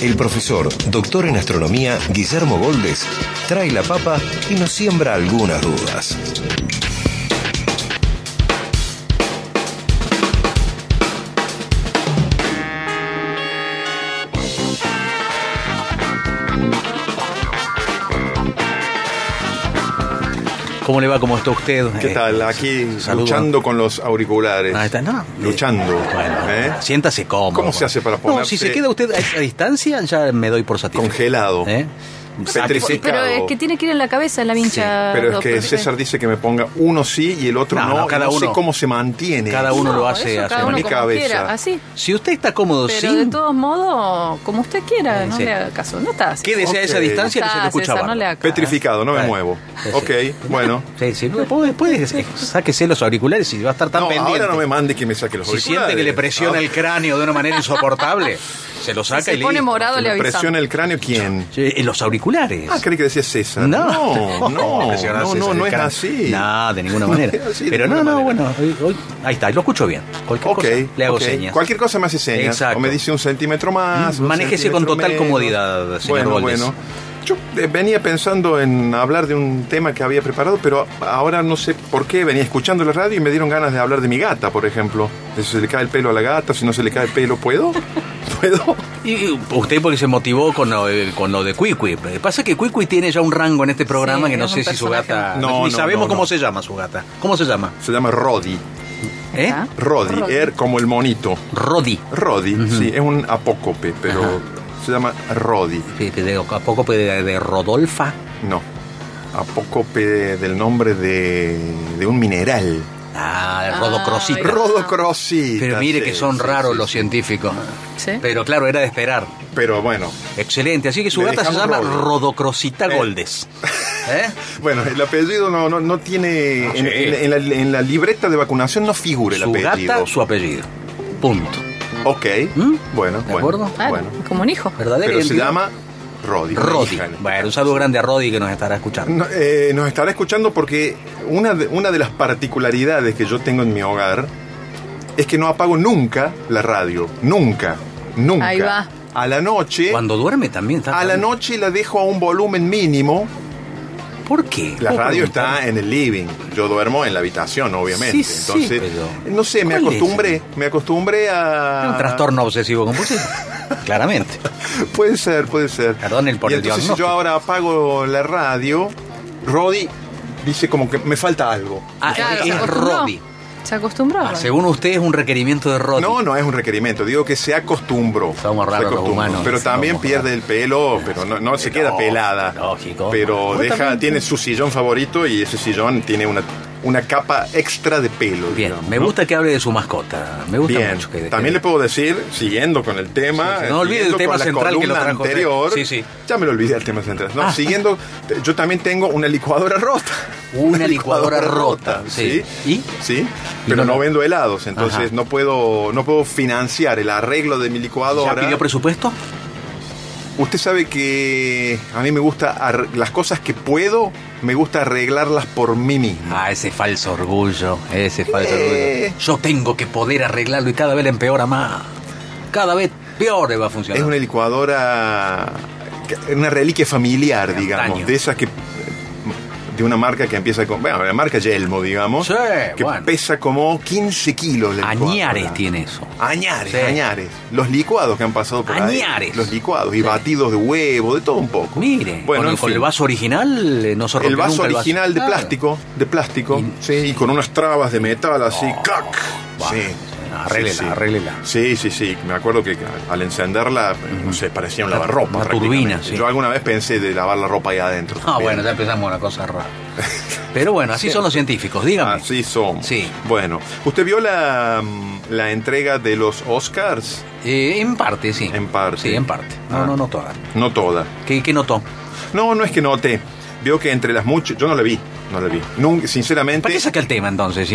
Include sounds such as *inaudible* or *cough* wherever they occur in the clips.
el profesor, doctor en astronomía, Guillermo Goldes, trae la papa y nos siembra algunas dudas. ¿Cómo le va? ¿Cómo está usted? ¿Qué Eh, tal? Aquí saludo. luchando con los auriculares. Ahí está, no. Luchando. Bueno, ¿eh? siéntase cómodo. ¿Cómo se hace para No, si se ponerse- queda usted a esa distancia, ya me doy por satisfecho. Congelado. ¿Eh? Petrificado. Pero es que tiene que ir en la cabeza la vincha. Pero es que. César dice que me ponga uno sí y el otro No, no. no, cada no sé uno- cómo se mantiene. cada uno lo hace eso a su mi como cabeza. quiera, así. Si usted está cómodo Pero sin... de todos modos, como usted quiera, no Sí. le haga caso. No está así. Quédese a esa distancia que se Está, lo escucha César, no le bárbaro. haga caso. Petrificado, no me muevo. Sí, sí. Ok, bueno. Sí, sí, puede, puede- sáquese los auriculares y va a estar tan No, pendiente. ahora no me mande que me saque los Si auriculares. siente que le presiona Ah, el cráneo de una manera insoportable, *laughs* se lo saca Si se y pone listo. morado, le me avisamos. presiona el cráneo quién? Sí, en los auriculares. Ah, creí que decía César. No, no, *laughs* no, no, no, es cráneo. así. No, de ninguna *laughs* manera. Así, Pero no, ninguna no, manera. bueno, hoy, hoy- ahí está, lo escucho bien. Cualquier Ok, cosa, le hago señas. Cualquier cosa me hace señas. Exacto. O me dice un centímetro más. Mm, un manéjese con total menos. comodidad, señor Bueno, Goldes. bueno. Yo eh, venía pensando en hablar de un tema que había preparado, pero ahora no sé por qué. Venía escuchando la radio y me dieron ganas de hablar de mi gata, por ejemplo. De si se le cae el pelo a la gata, si no se le cae el pelo, ¿puedo? ¿Puedo? Y, usted porque se motivó con lo, de- con lo de Cuicui. Pasa que Cuicui tiene ya un rango en este programa Sí, que no sé si su gata... No, ni no, sabemos no, cómo se llama su gata. ¿Cómo se llama? Se llama Rodi. ¿Eh? Ah. Rodi, Rodi. er como el monito. Rodi. Rodi, sí, es un apócope, pero Ajá. se llama Rodi. Sí, que de- ¿A poco de, de Rodolfa? No, apócope del nombre de, de un mineral. Ah, el Rodocrosita. ahí Rodocrosita. Pero mire sí, que son sí, raros sí, los sí. científicos. Sí. Pero claro, era de esperar. Pero bueno, Excelente. Así que su gata se llama. Rodocrosita Eh. Goldes. *laughs* ¿Eh? bueno, el apellido no, no, no tiene. En, sí. en- en la, en la libreta de vacunación no figura el Su apellido. gata, su apellido. Punto. Ok, ¿Mm? bueno, ¿De bueno. acuerdo? Ah, bueno. Como un hijo. ¿Verdadero? Pero se llama en este Bueno, un saludo grande a Rodi que nos estará escuchando. No, eh, nos estará escuchando porque una de, una de las particularidades que yo tengo en mi hogar es que no apago nunca la radio. Nunca. Nunca. Ahí va. A la noche. Cuando duerme también está. A la noche la dejo a un volumen mínimo. ¿Por qué? La ¿Puedo radio preguntar? está en el living. Yo duermo en la habitación, obviamente. Sí, sí, Entonces, pero- no sé, me acostumbré. Me acostumbré a. Es un trastorno obsesivo compulsivo. *laughs* Claramente. Puede ser, puede ser. Perdone por y el entonces, si yo ahora apago la radio, Rodi dice como que me falta algo. Ah, es acostumbró. Se acostumbró. Ah, según usted es un requerimiento de Rodi. No, no es un requerimiento, digo que se acostumbró. Somos Se raros los acostumbró. humanos. Pero también Somos pierde raros. el pelo, pero no, no se queda pelada. lógico. Pero deja, también- tiene su sillón favorito y ese sillón tiene una, una capa extra de pelo. Bien, digamos, me ¿no? gusta que hable de su mascota. Me gusta Bien, mucho que también que- le puedo decir, siguiendo con el tema, Sí, sí, no olvide el tema central que lo trajo anterior, Sí, sí. ya me lo olvidé el tema central. No, Ah. siguiendo, yo también tengo una licuadora rota. *laughs* Una licuadora rota, sí. sí. ¿Y? Sí, pero no vendo helados, entonces Ajá. no puedo no puedo financiar el arreglo de mi ¿Ya licuadora. pidió presupuesto? Usted sabe que a mí me gusta las cosas que puedo, me gusta arreglarlas por mí mismo. Ah, ese falso orgullo, ese falso Eh. orgullo. Yo tengo que poder arreglarlo y cada vez le empeora más. Cada vez peor le va a funcionar. Es una licuadora, una reliquia familiar, De digamos, antaño. de esas que de una marca que empieza con, bueno, la marca Yelmo, digamos, Sí, que bueno. pesa como 15 kilos. la licuadora. Añares tiene eso. Añares, Sí. añares. Los licuados que han pasado por ahí. Añares. Los licuados y batidos de huevo, de todo un poco. Mire, bueno, con, en con el vaso original eh, no se rompió El vaso nunca el original de plástico, de plástico, Y- sí, y con unas trabas de metal así, ¡clac! Bueno, sí. Arréglela, Sí, sí. arréglela. Sí, sí, sí. Me acuerdo que al encenderla, no sé, parecía un lavarropa. una turbina, sí. Yo alguna vez pensé de lavar la ropa ahí adentro. Ah, también. bueno, ya empezamos una cosa rara. *laughs* Pero bueno, así son los científicos, dígame. Así somos. Sí. Bueno, usted vio la, mm, la entrega de los Oscars? Eh, en parte, sí. En parte. Sí, en parte. No, Ah. no, no toda. No toda. ¿Qué, qué notó? No, no es que note. Veo que entre las muchas... Yo no la vi, no la vi. Nunca, sinceramente... ¿Para qué saca el tema entonces?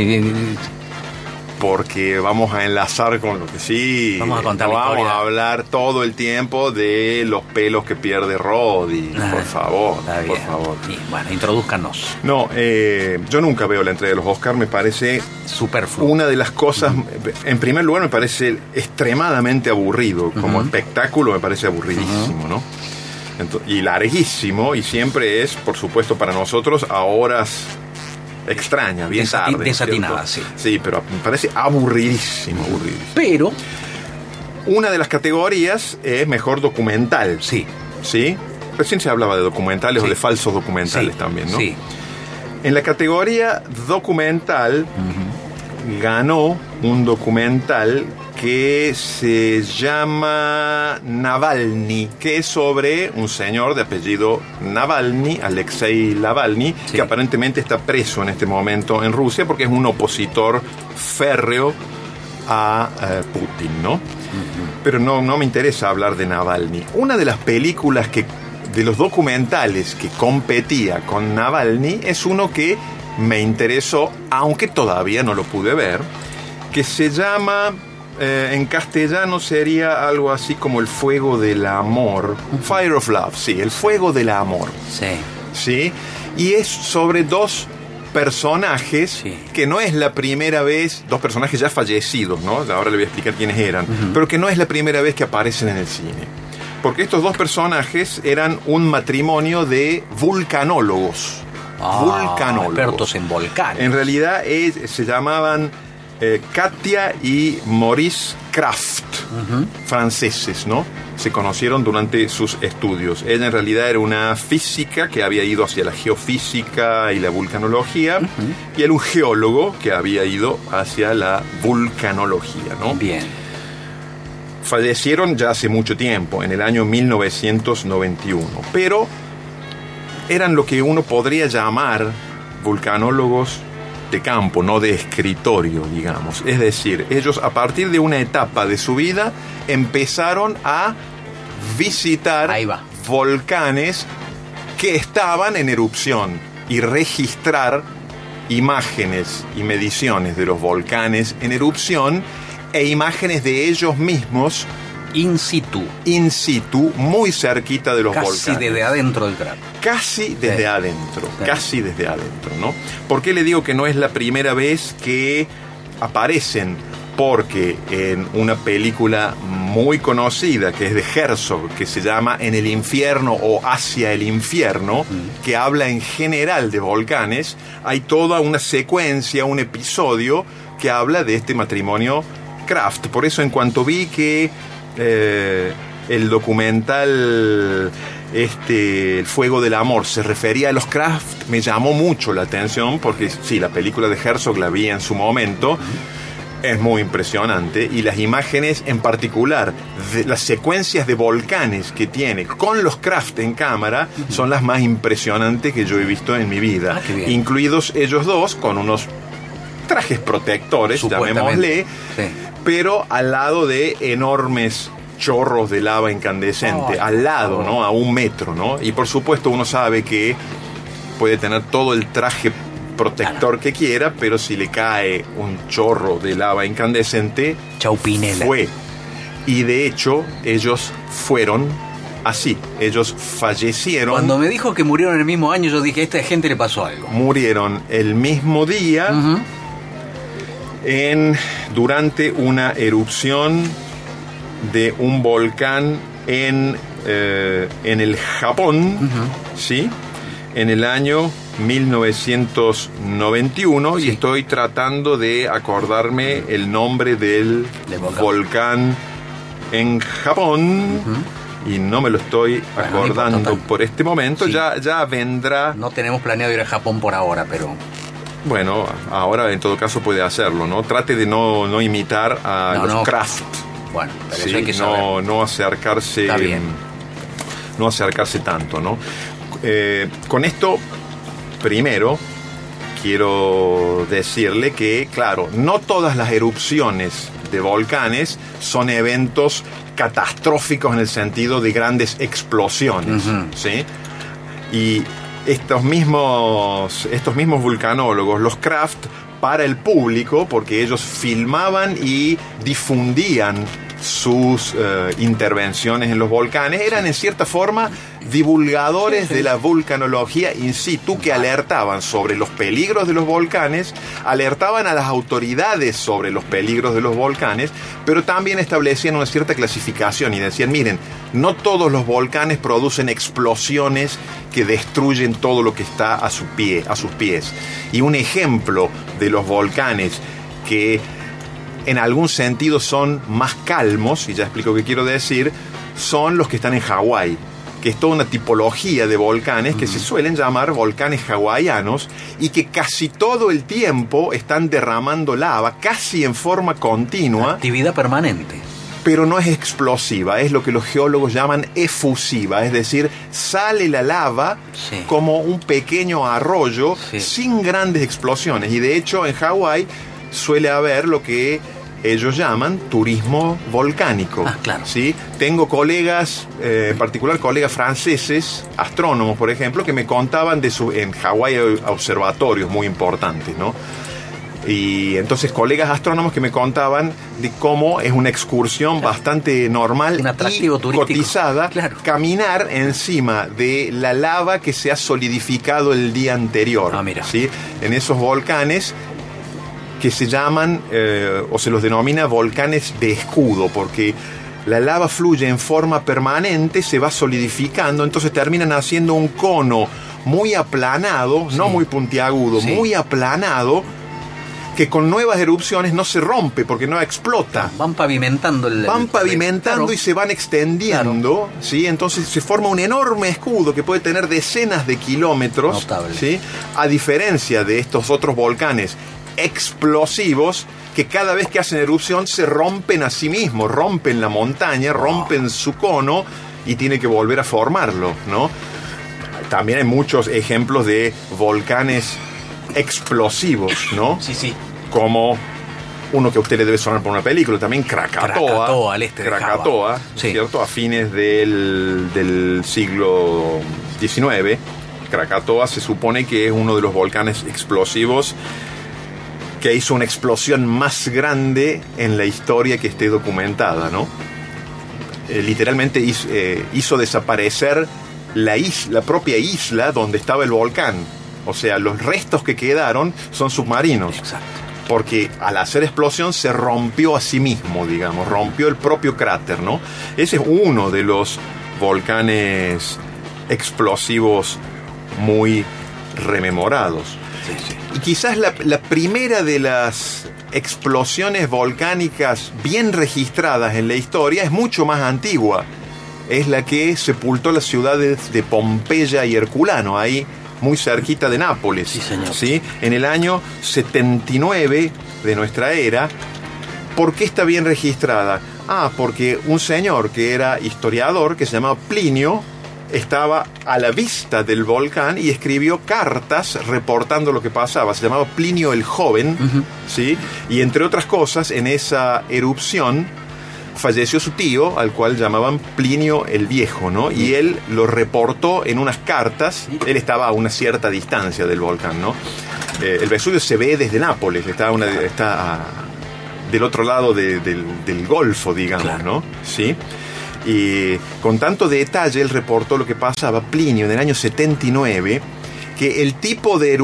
Porque vamos a enlazar con lo que sí. Vamos a contar no la vamos a hablar todo el tiempo de los pelos que pierde Roddy. Ah, por favor, por favor. Y, bueno, introduzcanos. No, eh, yo nunca veo la entrega de los Oscars. Me parece Superfluo. una de las cosas. En primer lugar, me parece extremadamente aburrido. Como espectáculo, me parece aburridísimo, ¿no? Y larguísimo, y siempre es, por supuesto, para nosotros a horas extrañas, bien Desati- tarde. ¿no es desatinadas, cierto? sí. Sí, pero me parece aburridísimo, aburridísimo. Pero, Una de las categorías es mejor documental. sí. ¿Sí? Recién se hablaba de documentales Sí. o de falsos documentales sí, también, ¿no? Sí. En la categoría documental ganó un documental que se llama Navalny, que es sobre un señor de apellido Navalny, Alexei Navalny, Sí. que aparentemente está preso en este momento en Rusia porque es un opositor férreo a eh, Putin, ¿no? Pero no, no me interesa hablar de Navalny. Una de las películas que, de los documentales que competía con Navalny es uno que me interesó, aunque todavía no lo pude ver, que se llama, eh, en castellano sería algo así como El Fuego del Amor. Fire of Love, sí, El Fuego del Amor. Sí. ¿sí? Y es sobre dos personajes Sí. que no es la primera vez, dos personajes ya fallecidos, ¿no? Ahora le voy a explicar quiénes eran, pero que no es la primera vez que aparecen en el cine. Porque estos dos personajes eran un matrimonio de vulcanólogos. Ah, vulcanólogos. Expertos en volcanes. En realidad es- se llamaban eh, Katia y Maurice Kraft, franceses, ¿no? Se conocieron durante sus estudios. Ella en realidad era una física que había ido hacia la geofísica y la vulcanología, y él un geólogo que había ido hacia la vulcanología, ¿no? Bien. fallecieron ya hace mucho tiempo, en el año 1991, pero eran lo que uno podría llamar vulcanólogos de campo, no de escritorio, digamos. Es decir, ellos a partir de una etapa de su vida empezaron a visitar Ahí va. volcanes que estaban en erupción y registrar imágenes y mediciones de los volcanes en erupción e imágenes de ellos mismos In situ. in situ, muy cerquita de los Casi volcanes. desde adentro del cráter. Casi desde Sí. adentro, Sí. casi desde adentro, ¿no? ¿Por qué le digo que no es la primera vez que aparecen? Porque en una película muy conocida que es de Herzog, que se llama En el infierno o Hacia el infierno, que habla en general de volcanes, hay toda una secuencia, un episodio que habla de este matrimonio Kraft. Por eso en cuanto vi que eh, el documental este El fuego del amor se refería a los Kraft, me llamó mucho la atención porque sí, la película de Herzog la vi en su momento. Es muy impresionante y las imágenes en particular, de las secuencias de volcanes que tiene con los Kraft en cámara son las más impresionantes que yo he visto en mi vida, Ah, incluidos ellos dos con unos trajes protectores, llamémosle. Sí. Pero al lado de enormes chorros de lava incandescente, Ay, al lado, ¿no? A un metro, ¿no? Y por supuesto uno sabe que puede tener todo el traje protector que quiera, pero si le cae un chorro de lava incandescente, Chau Pinela. fue. Y de hecho, ellos fueron así. Ellos fallecieron. Cuando me dijo que murieron el mismo año, yo dije, a esta gente le pasó algo. murieron el mismo día. En durante una erupción de un volcán en, eh, en el Japón, ¿sí? En el año 1991 y estoy tratando de acordarme el nombre del volcán. volcán. en Japón y no me lo estoy Bueno, no acordando por este momento. Sí. Ya, ya vendrá No tenemos planeado ir a Japón por ahora, pero bueno, ahora en todo caso puede hacerlo, ¿no? Trate de no, no imitar a No, los no. craft. bueno, pero ¿sí? eso hay que saber. no, no acercarse. Está bien. No acercarse tanto, ¿no? Eh, con esto, primero, quiero decirle que, claro, no todas las erupciones de volcanes son eventos catastróficos en el sentido de grandes explosiones. ¿sí? Y estos mismos, estos mismos vulcanólogos, los Kraft, para el público, porque ellos filmaban y difundían sus eh, intervenciones en los volcanes, eran en cierta forma divulgadores de la vulcanología. In situ que alertaban sobre los peligros de los volcanes, alertaban a las autoridades sobre los peligros de los volcanes, pero también establecían una cierta clasificación y decían, miren, no todos los volcanes producen explosiones que destruyen todo lo que está a su pie, a sus pies. Y un ejemplo de los volcanes que en algún sentido son más calmos, y ya explico qué quiero decir, son los que están en Hawái que es toda una tipología de volcanes que se suelen llamar volcanes hawaianos y que casi todo el tiempo están derramando lava, casi en forma continua. Actividad permanente. Pero no es explosiva, es lo que los geólogos llaman efusiva, es decir, sale la lava Sí. como un pequeño arroyo Sí. sin grandes explosiones. Y de hecho en Hawái suele haber lo que ellos llaman turismo volcánico. Ah, claro. ¿sí? Tengo colegas, eh, en particular colegas franceses, astrónomos, por ejemplo, que me contaban de su. En Hawái hay observatorios muy importantes, ¿no? Y entonces colegas astrónomos que me contaban de cómo es una excursión bastante normal Un atractivo y turístico. cotizada Claro. caminar encima de la lava que se ha solidificado el día anterior. Ah, mira. ¿sí? En esos volcanes que se llaman eh, o se los denomina volcanes de escudo, porque la lava fluye en forma permanente, se va solidificando, entonces terminan haciendo un cono muy aplanado, no muy puntiagudo, Sí. muy aplanado, que con nuevas erupciones no se rompe porque no explota. Van pavimentando el. Van el- pavimentando claro. y se van extendiendo, ¿sí? Entonces se forma un enorme escudo que puede tener decenas de kilómetros, Notable. ¿sí? A diferencia de estos otros volcanes explosivos que cada vez que hacen erupción se rompen a sí mismos, rompen la montaña, rompen su cono y tiene que volver a formarlo, ¿no? También hay muchos ejemplos de volcanes explosivos, ¿no? Sí, sí. como uno que a usted le debe sonar por una película, también Krakatoa. Krakatoa, al este Krakatoa. Sí. ¿cierto? A fines del, del siglo XIX. Krakatoa se supone que es uno de los volcanes explosivos que hizo una explosión más grande en la historia que esté documentada, ¿no? Eh, literalmente hizo, eh, hizo desaparecer la, is- la propia isla donde estaba el volcán. O sea, los restos que quedaron son submarinos. Exacto. Porque al hacer explosión se rompió a sí mismo, digamos, rompió el propio cráter, ¿no? Ese es uno de los volcanes explosivos muy rememorados. Sí, sí. Y quizás la, la primera de las explosiones volcánicas bien registradas en la historia es mucho más antigua. Es la que sepultó las ciudades de Pompeya y Herculano, ahí muy cerquita de Nápoles. Sí, señor. ¿sí? En el año 79 de nuestra era. ¿Por qué está bien registrada? Ah, porque un señor que era historiador, que se llamaba Plinio, estaba a la vista del volcán y escribió cartas reportando lo que pasaba. Se llamaba Plinio el Joven, ¿sí? Y entre otras cosas, en esa erupción falleció su tío, al cual llamaban Plinio el Viejo, ¿no? Y él lo reportó en unas cartas. Él estaba a una cierta distancia del volcán, ¿no? Eh, el Vesubio se ve desde Nápoles, está, una- está a- del otro lado de- del, del Golfo, digamos, Claro. ¿no? Sí. Y con tanto detalle él reportó lo que pasaba Plinio en el año 79, que el tipo de,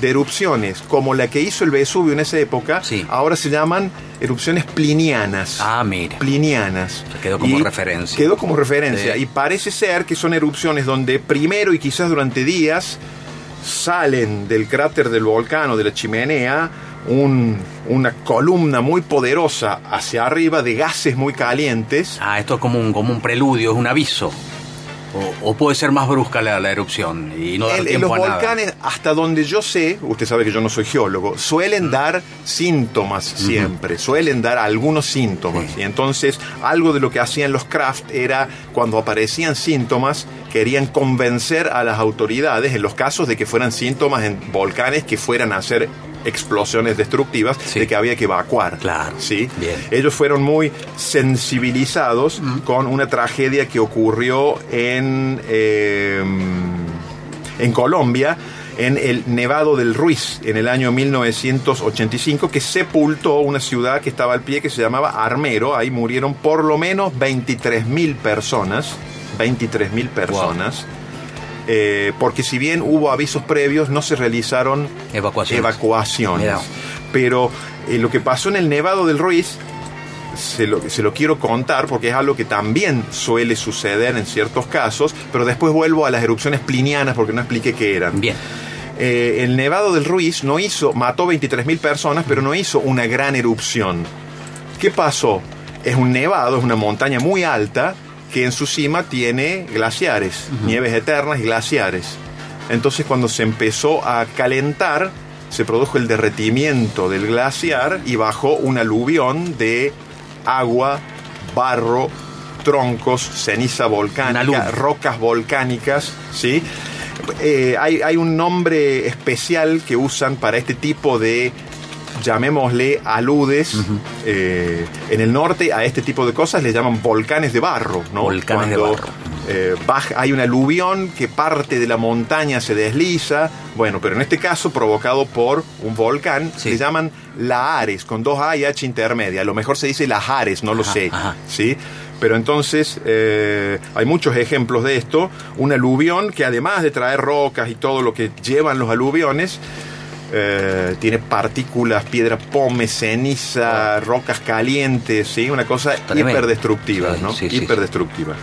de erupciones como la que hizo el Vesubio en esa época, Sí. ahora se llaman erupciones plinianas Ah, mira. plinianas. sea, quedó como referencia. Quedó como referencia. Sí. Y parece ser que son erupciones donde primero y quizás durante días salen del cráter del volcán o de la chimenea un- una columna muy poderosa hacia arriba de gases muy calientes. Ah, esto es como un, como un preludio, es un aviso. O, o puede ser más brusca la, la erupción y no dar en tiempo los a nada. volcanes, hasta donde yo sé, usted sabe que yo no soy geólogo, suelen dar síntomas siempre, suelen dar algunos síntomas. Sí. Y entonces, algo de lo que hacían los craft era, cuando aparecían síntomas, querían convencer a las autoridades, en los casos de que fueran síntomas en volcanes que fueran a ser explosiones destructivas Sí. de que había que evacuar. Claro. ¿sí? Bien. Ellos fueron muy sensibilizados con una tragedia que ocurrió en, eh, en Colombia, en el Nevado del Ruiz, en el año 1985, que sepultó una ciudad que estaba al pie que se llamaba Armero. Ahí murieron por lo menos 23.000 personas. 23.000 personas. Eh, porque si bien hubo avisos previos, no se realizaron Evacuaciones. evacuaciones. Pero eh, lo que pasó en el Nevado del Ruiz, se lo, se lo quiero contar porque es algo que también suele suceder en ciertos casos, pero después vuelvo a las erupciones plinianas porque no expliqué qué eran. Bien. Eh, el Nevado del Ruiz no hizo, mató 23.000 personas, pero no hizo una gran erupción. ¿Qué pasó? Es un nevado, es una montaña muy alta que en su cima tiene glaciares, nieves eternas y glaciares. Entonces cuando se empezó a calentar, se produjo el derretimiento del glaciar y bajó un aluvión de agua, barro, troncos, ceniza volcánica, rocas volcánicas, ¿sí? Eh, hay, hay un nombre especial que usan para este tipo de, llamémosle, aludes. Eh, en el norte a este tipo de cosas le llaman volcanes de barro, ¿no? Volcanes de Cuando, barro. eh, baja- hay un aluvión que parte de la montaña se desliza, bueno, pero en este caso provocado por un volcán, Sí. le llaman Lahares, con dos A y H intermedia. A lo mejor se dice Lahares, no lo Ajá, sé. ajá. ¿sí? Pero entonces eh, hay muchos ejemplos de esto. Un aluvión que además de traer rocas y todo lo que llevan los aluviones, eh, tiene partículas, piedra pome, ceniza, rocas calientes, ¿sí? Una cosa hiperdestructiva, ¿no? sí, sí, hiperdestructiva.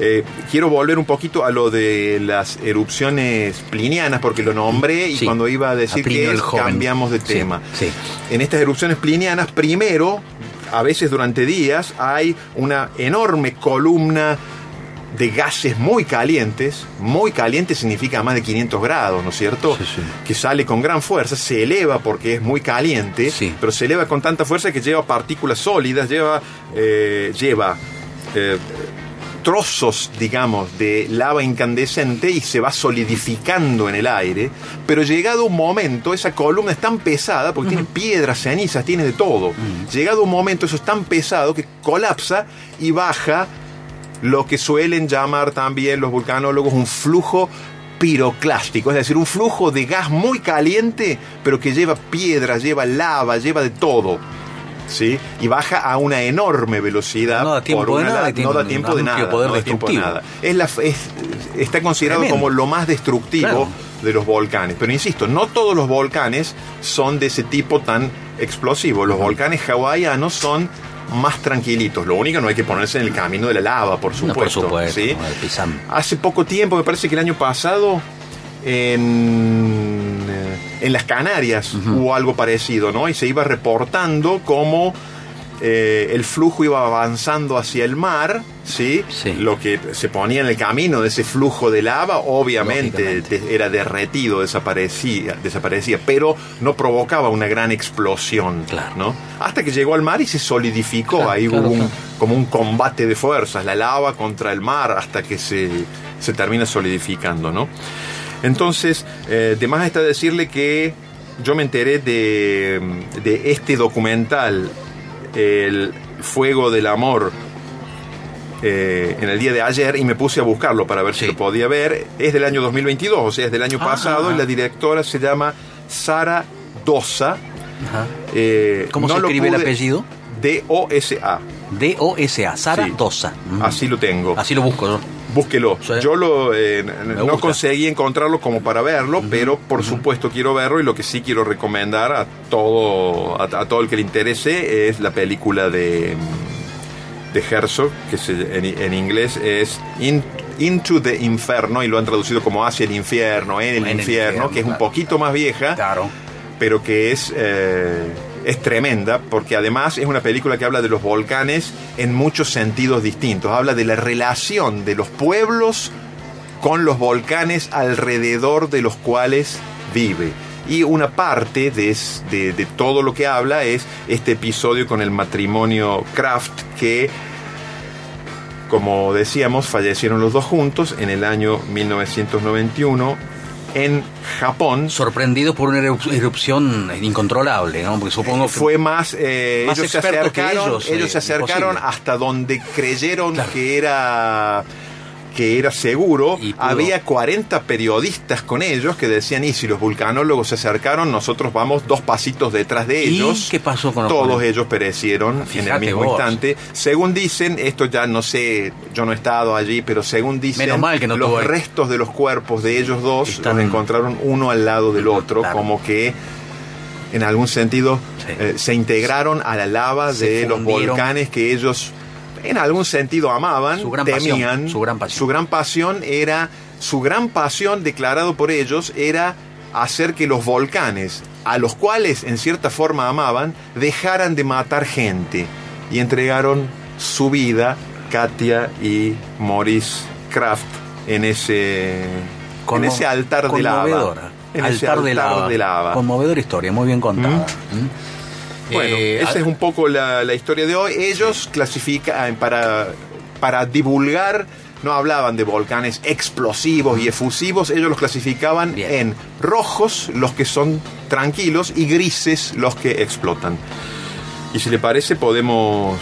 Eh, quiero volver un poquito a lo de las erupciones plinianas, porque lo nombré y cuando iba a decir que es, cambiamos de tema. sí. En estas erupciones plinianas, primero, a veces durante días, hay una enorme columna de gases muy calientes, muy caliente significa más de 500 grados, ¿no es cierto? Sí, sí. Que sale con gran fuerza, se eleva porque es muy caliente, Sí. pero se eleva con tanta fuerza que lleva partículas sólidas, lleva, eh, lleva eh, trozos, digamos, de lava incandescente y se va solidificando en el aire, pero llegado un momento, esa columna es tan pesada, porque tiene piedras, cenizas, tiene de todo, llegado un momento eso es tan pesado que colapsa y baja lo que suelen llamar también los vulcanólogos un flujo piroclástico, es decir, un flujo de gas muy caliente, pero que lleva piedras, lleva lava, lleva de todo. ¿Sí? Y baja a una enorme velocidad. No da tiempo por de una nada y tiene no da tiempo de nada. poder no da tiempo de destructivo. nada. Es la, es- está considerado Tremendo. como lo más destructivo Claro. de los volcanes. Pero insisto, no todos los volcanes son de ese tipo tan explosivo. Los volcanes hawaianos son más tranquilitos. Lo único no hay que ponerse en el camino de la lava, por No, supuesto. por supuesto. ¿sí? Hace poco tiempo, me parece que el año pasado, en, eh, en las Canarias hubo algo parecido, ¿no? Y se iba reportando cómo eh, el flujo iba avanzando hacia el mar, ¿sí? Sí. Lo que se ponía en el camino de ese flujo de lava, obviamente era derretido, desaparecía, desaparecía, pero no provocaba una gran explosión, Claro. ¿no? Hasta que llegó al mar y se solidificó, Claro, ahí claro, hubo un, como un combate de fuerzas, la lava contra el mar hasta que se, se termina solidificando, ¿no? Entonces, eh, de más está decirle que yo me enteré de, de este documental, El Fuego del Amor, eh, en el día de ayer y me puse a buscarlo para ver si lo podía ver. Es del año 2022, o sea, es del año Ah, pasado, y la directora se llama Sara Dosa. Eh, ¿Cómo no se escribe el apellido? D-O-S-A. D-O-S-A, Sara Sí. Dosa. Mm. Así lo tengo. Así lo busco yo. Búsquelo. Sí. Yo lo eh, no gusta. conseguí encontrarlo como para verlo, pero por supuesto quiero verlo y lo que sí quiero recomendar a todo a, a todo el que le interese es la película de de Herzog que se- en, en inglés es In- Into the Inferno y lo han traducido como hacia el infierno, en el, En el infierno, que es un poquito más vieja Claro. pero que es, eh, es tremenda, porque además es una película que habla de los volcanes en muchos sentidos distintos. Habla de la relación de los pueblos con los volcanes alrededor de los cuales vive. Y una parte de, de- de todo lo que habla es este episodio con el matrimonio Kraft que, como decíamos, fallecieron los dos juntos en el año 1991 en Japón Sorprendidos por una erup- erupción incontrolable, ¿no? Porque supongo que... fue más, eh, Más ellos se que acercaron, ellos, ellos, eh, se acercaron imposible. hasta donde creyeron Claro. que era que era seguro. Y. Había 40 periodistas con ellos que decían, y si los vulcanólogos se acercaron, nosotros vamos dos pasitos detrás de ¿Y ellos. qué pasó con los Todos ellos perecieron en el mismo vos. instante. Según dicen, esto ya no sé, yo no he estado allí, pero según dicen, Menos mal que no los restos de los cuerpos de ellos dos Están- los encontraron uno al lado del otro, Claro. como que en algún sentido Sí. eh, se integraron a la lava Se de los volcanes que ellos en algún sentido amaban, Su gran temían. pasión, su gran pasión. Su gran pasión era, su gran pasión declarado por ellos era hacer que los volcanes, a los cuales en cierta forma amaban, dejaran de matar gente y entregaron su vida, Katia y Maurice Kraft, en ese, en ese altar de lava. conmovedora. En ese altar, de, lava. de lava. Conmovedora historia, muy bien contada. ¿Mm? Bueno, Eh, esa ah, es un poco la, la historia de hoy. Ellos clasifican para, para divulgar, no hablaban de volcanes explosivos y efusivos, ellos los clasificaban Bien. en rojos, los que son tranquilos, y grises, los que explotan. Y si le parece, podemos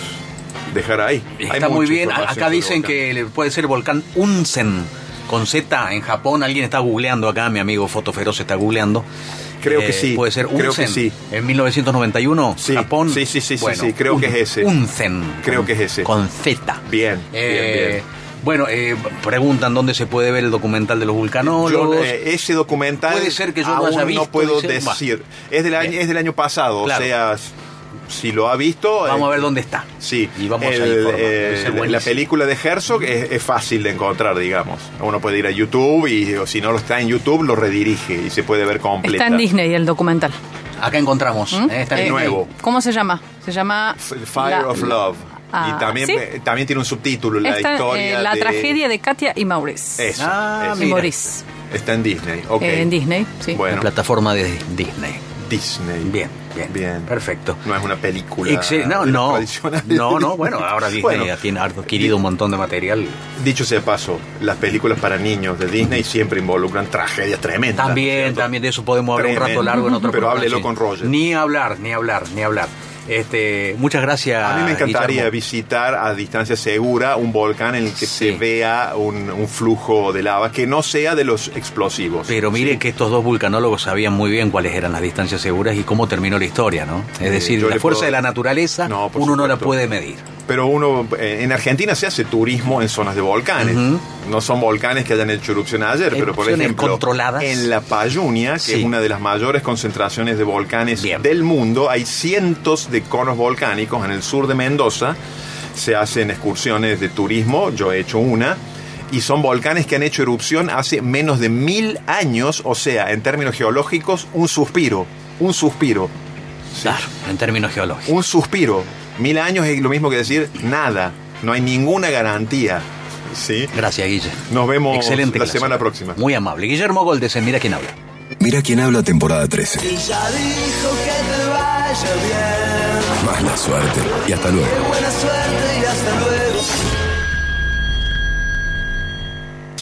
dejar ahí. Hay Está muy bien. Acá dicen que puede ser el volcán Unsen con Z en Japón. Alguien está googleando acá, mi amigo Fotoferoz está googleando. Eh, Creo que sí, Puede ser creo Unsen. que sí. En 1991, Sí, Japón. sí, sí, sí, sí, Bueno, sí, creo que es ese. Unsen. Creo con- que es ese. Con Z. Bien, Eh, bien, bien. Bueno, eh, preguntan dónde se puede ver el documental de los vulcanólogos. Yo, eh, ese documental Puede ser que yo aún haya visto, no puedo dice, decir. Es del año, es del año pasado, Claro. o sea, si lo ha visto. Vamos eh, a ver dónde está. Sí, Y vamos a El, informar. eh, la película de Herzog es, es fácil de encontrar, digamos. Uno puede ir a YouTube y o si no lo está en YouTube lo redirige y se puede ver completa. Está en Disney el documental. Acá encontramos. ¿Mm? eh, está Eh, en nuevo. ¿Cómo se llama? Se llama Fire La- of Love. Ah, y también, ¿sí? eh, también tiene un subtítulo, la Esta, historia eh, la de- tragedia de Katia y Maurice. Eso, Ah, eso. y mira. Maurice. Está en Disney, ok. Eh, en Disney, sí. La Bueno, plataforma de Disney. Disney. Bien, bien. Bien. Perfecto. No es una película Excel- no, no. tradicionales. No, no, bueno, ahora Disney Bueno, ya tiene ha adquirido un montón de material. Dicho sea paso, las películas para niños de Disney siempre involucran tragedias tremendas. También, ¿cierto? también de eso podemos hablar un rato largo en otro Pero programa, háblelo sí. con Roger. Ni hablar, ni hablar, ni hablar. Este, muchas gracias. A mí me encantaría Guillermo. visitar a distancia segura un volcán en el que Sí. se vea un, un flujo de lava que no sea de los explosivos. Pero mire Sí. que estos dos vulcanólogos sabían muy bien cuáles eran las distancias seguras y cómo terminó la historia, ¿no? Es Eh, decir, la fuerza puedo- de la naturaleza No, uno no la puede medir. Pero uno, eh, en Argentina se hace turismo en zonas de volcanes. No son volcanes que hayan hecho erupción ayer, pero por ejemplo, controladas. en la Payunia, que Sí. es una de las mayores concentraciones de volcanes Bien. del mundo, hay cientos de conos volcánicos en el sur de Mendoza. Se hacen excursiones de turismo, yo he hecho una. Y son volcanes que han hecho erupción hace menos de mil años, o sea, en términos geológicos, un suspiro. Un suspiro. Sí. Claro, en términos geológicos. Un suspiro. Mil años es lo mismo que decir nada. No hay ninguna garantía. ¿Sí? Gracias, Guille. Nos vemos Excelente la clase. semana próxima. Muy amable. Guillermo Goldes, en Mira quién habla. Mira quién habla temporada 13. Y ya dijo que te vaya bien. Más la suerte. Y hasta luego. Buena suerte y hasta luego.